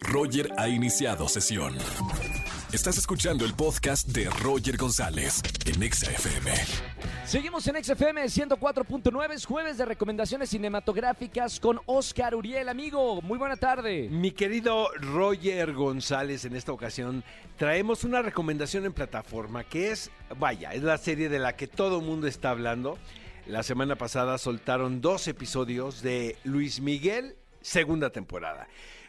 Roger ha iniciado sesión. Estás escuchando el podcast de Roger González en Exa FM. Seguimos en XFM 104.9, es jueves de recomendaciones cinematográficas con Oscar Uriel, amigo. Muy buena tarde. Mi querido Roger González, en esta ocasión traemos una recomendación en plataforma que es, vaya, es la serie de la que todo el mundo está hablando. La semana pasada soltaron dos episodios de Luis Miguel, segunda temporada.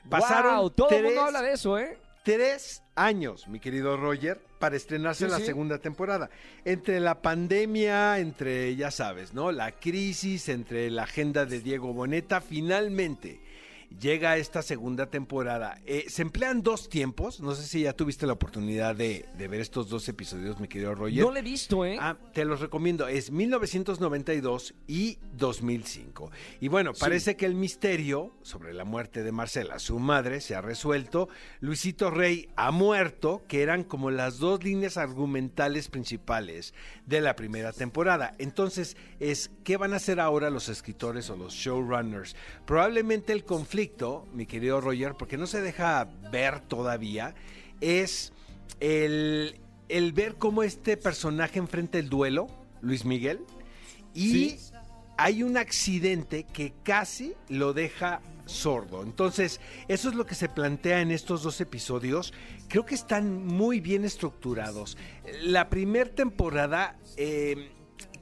Pasaron wow, todo el tres, mundo habla de eso, ¿eh? tres años, mi querido Roger, para estrenarse Sí, la sí. segunda temporada. Entre la pandemia, entre, ya sabes, ¿no? La crisis, entre la agenda de Diego Boneta, finalmente llega esta segunda temporada. Eh, se emplean dos tiempos, no sé si ya tuviste la oportunidad de, de ver estos dos episodios, mi querido Roger. No lo he visto, ¿eh? Ah, te los recomiendo. Es 1992 y 2005. Y bueno, parece que el misterio sobre la muerte de Marcela, su madre, se ha resuelto. Luisito Rey ha muerto, que eran como las dos líneas argumentales principales de la primera temporada. Entonces, es ¿qué van a hacer ahora los escritores o los showrunners? Probablemente el conflicto, mi querido Roger, porque no se deja ver todavía, es el, el ver cómo este personaje enfrenta el duelo, Luis Miguel, y Sí. hay un accidente que casi lo deja sordo. Entonces, eso es lo que se plantea en estos dos episodios. Creo que están muy bien estructurados. La primera temporada... eh,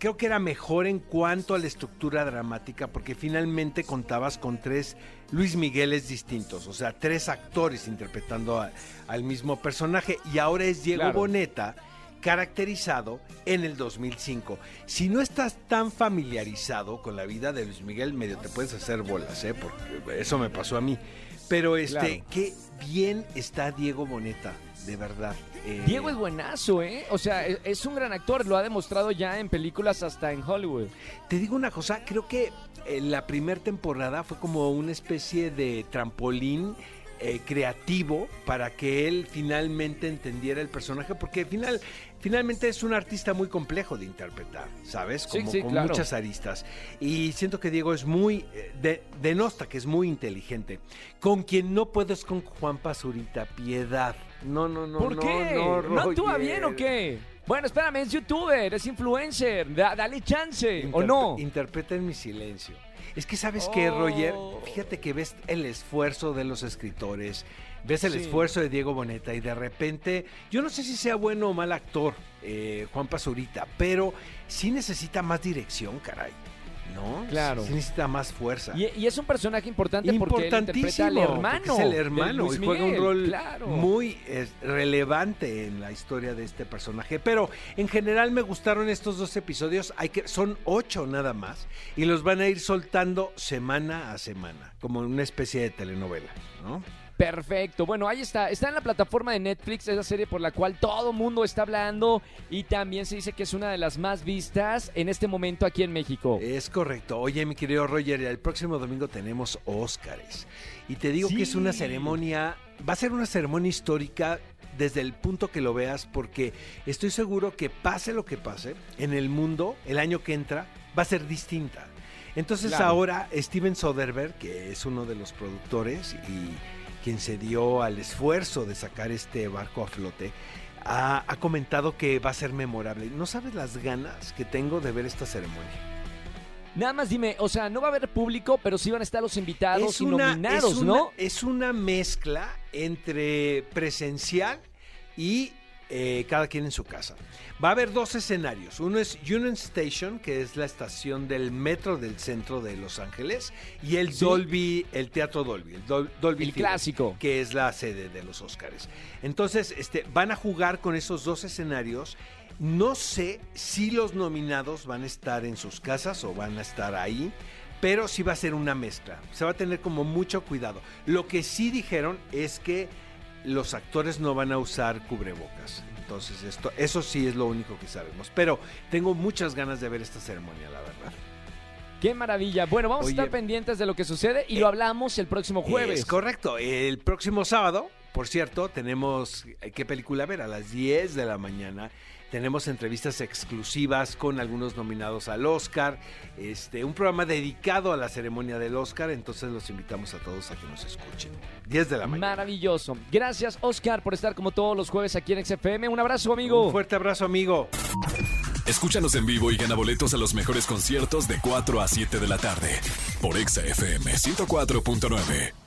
creo que era mejor en cuanto a la estructura dramática porque finalmente contabas con tres Luis Migueles distintos, o sea, tres actores interpretando a- al mismo personaje y ahora es Diego Claro. Boneta caracterizado en el 2005. Si no estás tan familiarizado con la vida de Luis Miguel, medio te puedes hacer bolas, ¿eh? porque eso me pasó a mí. Pero este, Claro. qué bien está Diego Boneta, de verdad. Eh, Diego es buenazo, ¿eh? O sea, e- es un gran actor, lo ha demostrado ya en películas hasta en Hollywood. Te digo una cosa, creo que eh, la primera temporada fue como una especie de trampolín eh, creativo para que él finalmente entendiera el personaje, porque final, finalmente es un artista muy complejo de interpretar, ¿sabes? Como sí, con claro. muchas aristas. Y siento que Diego es muy, eh, de, denosta que es muy inteligente. Con quien no puedo es con Juan Pazurita, piedad. No, no, no, ¿Por no, qué? no, ¿No actúa bien o qué? Bueno, espérame, es youtuber, es influencer, da- dale chance, ¿o no? Interpreta en mi silencio. Es que, ¿sabes Oh. Roger? Fíjate que ves el esfuerzo de los escritores, ves el Sí. esfuerzo de Diego Boneta y de repente, yo no sé si sea bueno o mal actor, eh, Juan Pazurita, pero sí necesita más dirección, caray. ¿No? Claro. Sí necesita más fuerza. Y, y es un personaje importante porque él interpreta al Importantísimo, hermano. es el hermano Luis y juega un rol claro. muy relevante en la historia de este personaje. Pero en general me gustaron estos dos episodios. Hay que, son ocho nada más y los van a ir soltando semana a semana, como una especie de telenovela, ¿no? Perfecto. Bueno, ahí está. Está en la plataforma de Netflix, esa serie por la cual todo mundo está hablando y también se dice que es una de las más vistas en este momento aquí en México. Es correcto. Oye, mi querido Roger, el próximo domingo tenemos Óscares. Y te digo que es una ceremonia, va a ser una ceremonia histórica desde el punto que lo veas, porque estoy seguro que pase lo que pase, en el mundo, el año que entra, va a ser distinta. Entonces Claro. ahora Steven Soderbergh, que es uno de los productores y quien se dio al esfuerzo de sacar este barco a flote, ha, ha comentado que va a ser memorable. ¿No sabes las ganas que tengo de ver esta ceremonia? Nada más dime, o sea, no va a haber público, pero sí van a estar los invitados y nominados, es una- ¿no? Es una mezcla entre presencial y eh, cada quien en su casa. Va a haber dos escenarios. Uno es Union Station, que es la estación del metro del centro de Los Ángeles, y el Sí. Dolby, el Teatro Dolby, el Dol- Dolby El Theater, clásico. que es la sede de los Óscares. Entonces, este, van a jugar con esos dos escenarios. No sé si los nominados van a estar en sus casas o van a estar ahí, pero sí va a ser una mezcla. Se va a tener como mucho cuidado. Lo que sí dijeron es que los actores no van a usar cubrebocas. Entonces, esto, eso sí es lo único que sabemos. Pero tengo muchas ganas de ver esta ceremonia, la verdad. Qué maravilla. Bueno, vamos Oye, a estar pendientes de lo que sucede y lo hablamos el próximo jueves. Es correcto. El próximo sábado, por cierto, tenemos eh, qué película ver a las 10 de la mañana. Tenemos entrevistas exclusivas con algunos nominados al Oscar, este, un programa dedicado a la ceremonia del Oscar, entonces los invitamos a todos a que nos escuchen. 10 de la mañana. Maravilloso. Gracias, Oscar, por estar como todos los jueves aquí en XFM. Un abrazo, amigo. Un fuerte abrazo, amigo. Escúchanos en vivo y gana boletos a los mejores conciertos de 4 a 7 de la tarde por Exa FM 104.9.